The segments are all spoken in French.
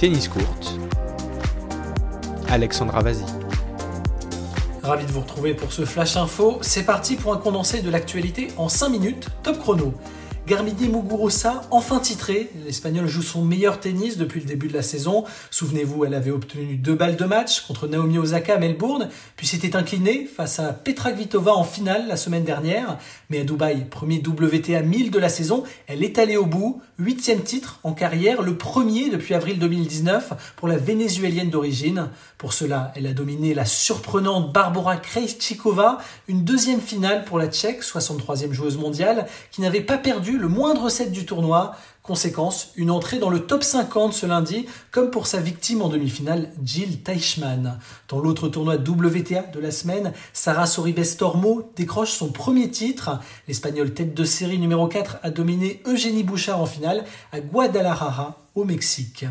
tennis courte, Alexandra Vazi. Ravi de vous retrouver pour ce Flash Info. C'est parti pour un condensé de l'actualité en 5 minutes, top chrono. Garbiñe Muguruza, enfin titrée, l'Espagnol joue son meilleur tennis depuis le début de la saison. Souvenez-vous, elle avait obtenu deux balles de match contre Naomi Osaka à Melbourne, puis s'était inclinée face à Petra Kvitova en finale la semaine dernière. Mais à Dubaï, premier WTA 1000 de la saison, elle est allée au bout. Huitième titre en carrière, le premier depuis avril 2019 pour la vénézuélienne d'origine. Pour cela, elle a dominé la surprenante Barbara Krejcikova, une deuxième finale pour la Tchèque, 63e joueuse mondiale, qui n'avait pas perdu le moindre set du tournoi. Conséquence, une entrée dans le top 50 ce lundi, comme pour sa victime en demi-finale, Jill Teichmann. Dans l'autre tournoi WTA de la semaine, Sarah Sorribes-Tormo décroche son premier titre. L'Espagnol tête de série numéro 4 a dominé Eugénie Bouchard en finale à Guadalajara, au Mexique.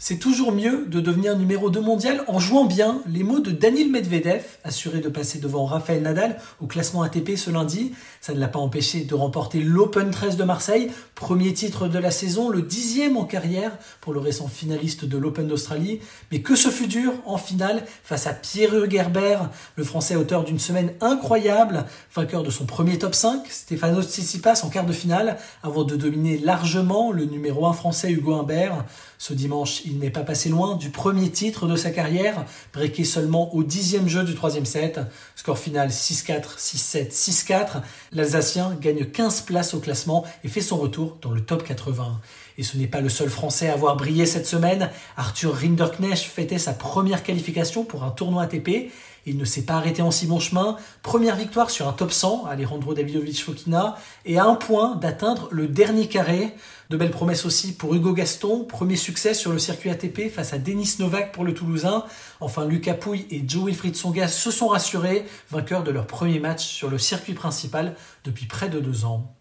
C'est toujours mieux de devenir numéro 2 mondial en jouant bien les mots de Daniil Medvedev, assuré de passer devant Rafael Nadal au classement ATP ce lundi. Ça ne l'a pas empêché de remporter l'Open 13 de Marseille, premier titre de la saison, le dixième en carrière pour le récent finaliste de l'Open d'Australie. Mais que ce fut dur en finale face à Pierre Gerber, le français auteur d'une semaine incroyable, vainqueur de son premier top 5, Stéphano Tsitsipas en quart de finale, avant de dominer largement le numéro 1 français Hugo Humbert. Ce dimanche, il n'est pas passé loin du premier titre de sa carrière, breaké seulement au dixième jeu du troisième set. Score final 6-4, 6-7, 6-4. L'Alsacien gagne 15 places au classement et fait son retour dans le top 80. Et ce n'est pas le seul Français à avoir brillé cette semaine. Arthur Rinderknecht fêtait sa première qualification pour un tournoi ATP. Il ne s'est pas arrêté en si bon chemin. Première victoire sur un top 100, Alejandro Davidovich Fokina, et à un point d'atteindre le dernier carré. De belles promesses aussi pour Hugo Gaston, premier succès sur le circuit ATP face à Denis Novak pour le Toulousain. Enfin, Lucas Pouille et Joe Wilfried Songa se sont rassurés, vainqueurs de leur premier match sur le circuit principal depuis près de deux ans.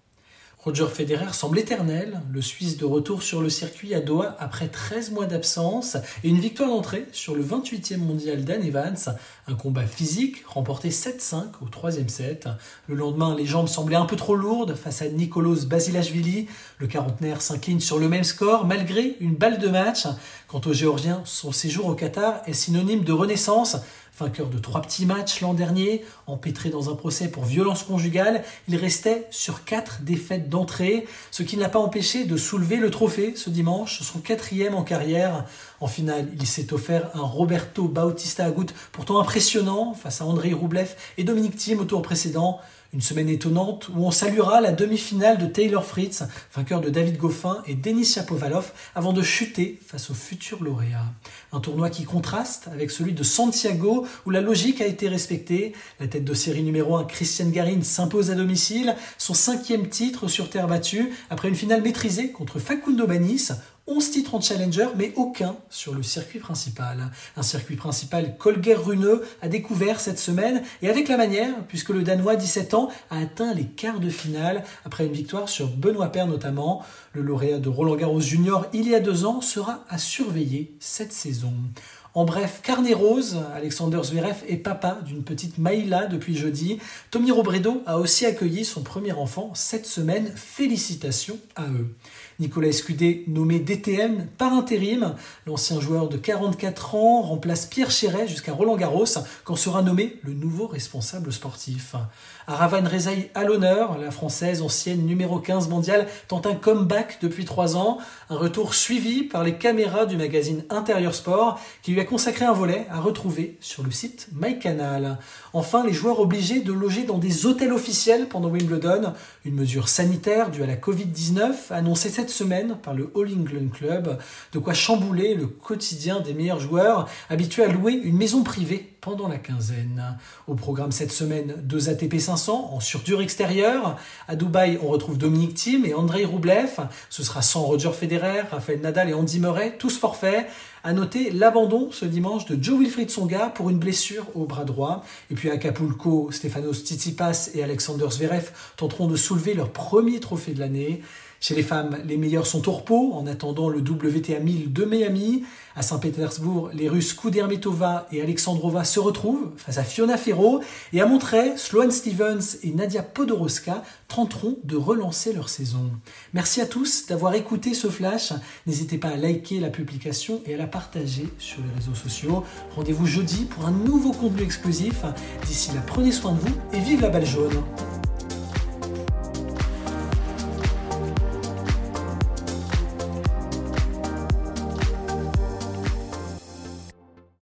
Roger Federer semble éternel, le Suisse de retour sur le circuit à Doha après 13 mois d'absence et une victoire d'entrée sur le 28e mondial Dan Evans, un combat physique remporté 7-5 au troisième set. Le lendemain, les jambes semblaient un peu trop lourdes face à Nicolas Basilashvili. Le quarantenaire s'incline sur le même score malgré une balle de match. Quant au Géorgien, son séjour au Qatar est synonyme de renaissance. Vainqueur de trois petits matchs l'an dernier, empêtré dans un procès pour violence conjugale, il restait sur quatre défaites d'entrée, ce qui ne l'a pas empêché de soulever le trophée ce dimanche, son quatrième en carrière. En finale, il s'est offert un Roberto Bautista Agut pourtant impressionnant face à Andrei Roublev et Dominique Thiem au tour précédent. Une semaine étonnante où on saluera la demi-finale de Taylor Fritz, vainqueur de David Goffin et Denis Chapovalov, avant de chuter face au futur lauréat. Un tournoi qui contraste avec celui de Santiago, où la logique a été respectée. La tête de série numéro 1, Christian Garin, s'impose à domicile, son cinquième titre sur terre battue, après une finale maîtrisée contre Facundo Banis, 11 titres en Challenger, mais aucun sur le circuit principal. Un circuit principal Colger-Runeux a découvert cette semaine, et avec la manière, puisque le Danois, 17 ans, a atteint les quarts de finale après une victoire sur Benoît Paire notamment. Le lauréat de Roland Garros Junior il y a deux ans sera à surveiller cette saison. En bref, carnet rose, Alexander Zverev est papa d'une petite Maïla depuis jeudi. Tommy Robredo a aussi accueilli son premier enfant cette semaine. Félicitations à eux. Nicolas Escudé, nommé DTM par intérim, l'ancien joueur de 44 ans remplace Pierre Chéret jusqu'à Roland Garros quand sera nommé le nouveau responsable sportif. Aravan Rezaï à l'honneur, la française ancienne numéro 15 mondiale tente un comeback depuis trois ans, un retour suivi par les caméras du magazine Intérieur Sport qui lui a consacré un volet à retrouver sur le site MyCanal. Enfin, les joueurs obligés de loger dans des hôtels officiels pendant Wimbledon, une mesure sanitaire due à la Covid-19 annoncée cette semaine par le All England Club, de quoi chambouler le quotidien des meilleurs joueurs habitués à louer une maison privée pendant la quinzaine. Au programme cette semaine, deux ATP 500 en surdure extérieure. À Dubaï, on retrouve Dominique Thiem et Andrei Roublev. Ce sera sans Roger Federer, Rafael Nadal et Andy Murray, tous forfaits. À noter l'abandon ce dimanche de Joe Wilfried Songa pour une blessure au bras droit. Et puis à Acapulco, Stefanos Tsitsipas et Alexander Zverev tenteront de soulever leur premier trophée de l'année. Chez les femmes, les meilleurs sont au repos en attendant le WTA 1000 de Miami. À Saint-Pétersbourg, les Russes Kudermetova et Alexandrova se retrouvent face à Fiona Ferro. Et à Montreuil, Sloane Stevens et Nadia Podoroska tenteront de relancer leur saison. Merci à tous d'avoir écouté ce flash. N'hésitez pas à liker la publication et à la partager sur les réseaux sociaux. Rendez-vous jeudi pour un nouveau contenu exclusif. D'ici là, prenez soin de vous et vive la balle jaune.